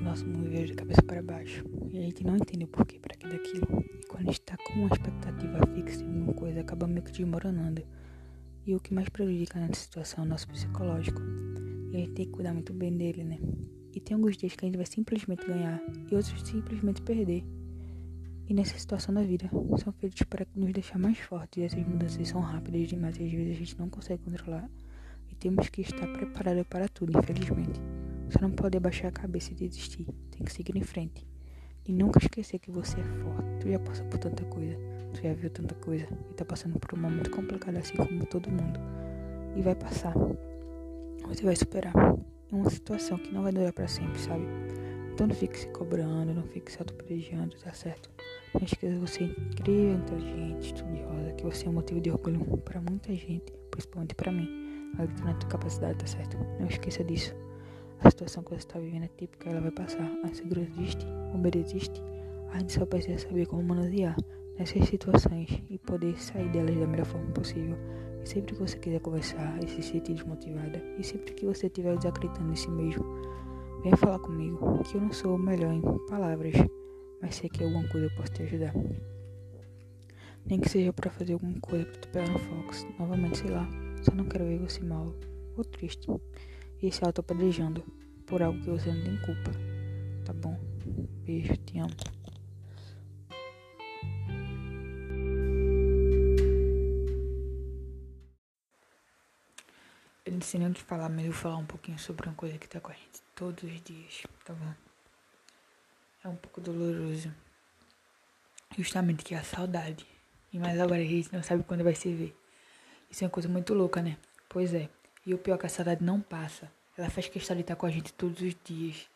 nosso mundo vira de cabeça para baixo. E a gente não entende o porquê para que daquilo. E quando a gente está com uma expectativa fixa em alguma coisa, acaba meio que desmoronando. E o que mais prejudica nessa situação é o nosso psicológico. E a gente tem que cuidar muito bem dele, né? E tem alguns dias que a gente vai simplesmente ganhar e outros simplesmente perder. E nessa situação da vida, são feitos para nos deixar mais fortes e essas mudanças são rápidas demais e às vezes a gente não consegue controlar. E temos que estar preparados para tudo, infelizmente. Você não pode abaixar a cabeça e desistir. Tem que seguir em frente. E nunca esquecer que você é forte. Tu já passou por tanta coisa. Tu já viu tanta coisa. E tá passando por um momento complicado assim como todo mundo. E vai passar. Você vai superar. É uma situação que não vai durar para sempre, sabe? Então não fique se cobrando, não fique se autoprejando, tá certo? Não esqueça que você é incrível, inteligente, estudiosa, que você é um motivo de orgulho para muita gente, principalmente para mim. Acredita na tua capacidade, tá certo? Não esqueça disso. A situação que você está vivendo é típica, ela vai passar. A segurança existe, o medo existe. A gente só precisa saber como manusear nessas situações e poder sair delas da melhor forma possível. E sempre que você quiser conversar e se sentir desmotivada, e sempre que você estiver desacreditando em si mesmo, venha falar comigo, que eu não sou o melhor em palavras, mas sei que alguma coisa eu posso te ajudar. Nem que seja para fazer alguma coisa para tu pegar no Fox, novamente, sei lá, só não quero ver você mal ou triste e se autoapedrejando por algo que você não tem culpa. Tá bom? Beijo, te amo. Eu não sei nem o que falar, mas eu vou falar um pouquinho sobre uma coisa que tá com a gente todos os dias, tá bom? É um pouco doloroso. Justamente que é a saudade. E mais agora a gente não sabe quando vai se ver. Isso é uma coisa muito louca, né? Pois é. E o pior é que a saudade não passa. Ela faz questão de estar com a gente todos os dias,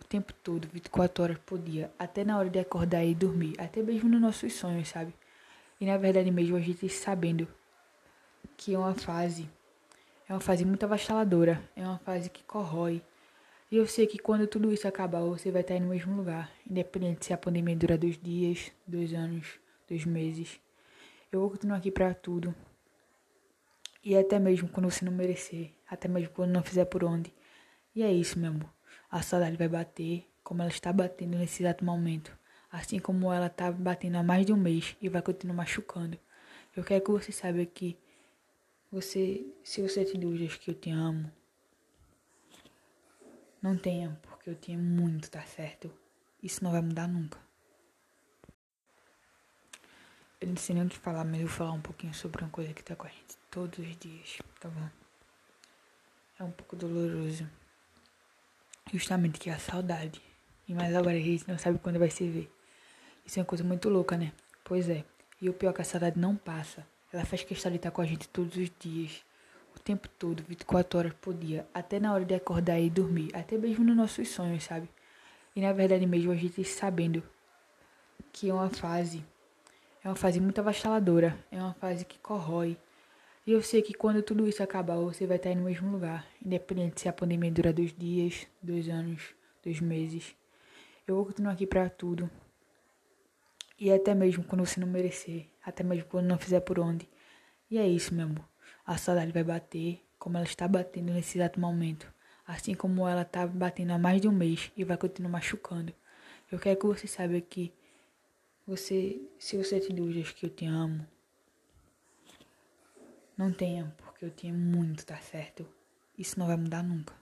o tempo todo, 24 horas por dia, até na hora de acordar e dormir, até mesmo nos nossos sonhos, sabe? E na verdade mesmo a gente sabendo que é uma fase, é uma fase muito avassaladora, é uma fase que corrói. E eu sei que quando tudo isso acabar, você vai estar no mesmo lugar, independente se a pandemia dura dois dias, dois anos, dois meses. Eu vou continuar aqui para tudo, e até mesmo quando você não merecer, até mesmo quando não fizer por onde. E é isso, meu amor. A saudade vai bater como ela está batendo nesse exato momento. Assim como ela está batendo há mais de um mês e vai continuar machucando. Eu quero que você saiba que você, se você tem dúvidas que eu te amo, não tenha, porque eu te amo muito, tá certo? Isso não vai mudar nunca. Eu não sei nem o que falar, mas eu vou falar um pouquinho sobre uma coisa que tá com a gente todos os dias, tá bom? É um pouco doloroso. Justamente que é a saudade. E mais agora a gente não sabe quando vai se ver. Isso é uma coisa muito louca, né? Pois é. E o pior é que a saudade não passa. Ela faz questão de estar com a gente todos os dias. O tempo todo, 24 horas por dia. Até na hora de acordar e dormir. Até mesmo nos nossos sonhos, sabe? E na verdade mesmo a gente sabendo que é uma fase. É uma fase muito avassaladora. É uma fase que corrói. E eu sei que quando tudo isso acabar, você vai estar no mesmo lugar, independente se a pandemia dura dois dias, dois anos, dois meses. Eu vou continuar aqui para tudo. E até mesmo quando você não merecer, até mesmo quando não fizer por onde. E é isso, meu amor. A saudade vai bater como ela está batendo nesse exato momento. Assim como ela está batendo há mais de um mês e vai continuar machucando. Eu quero que você saiba que você, se você tem dúvidas que eu te amo, não tenha, porque eu tinha muito, tá certo? Isso não vai mudar nunca.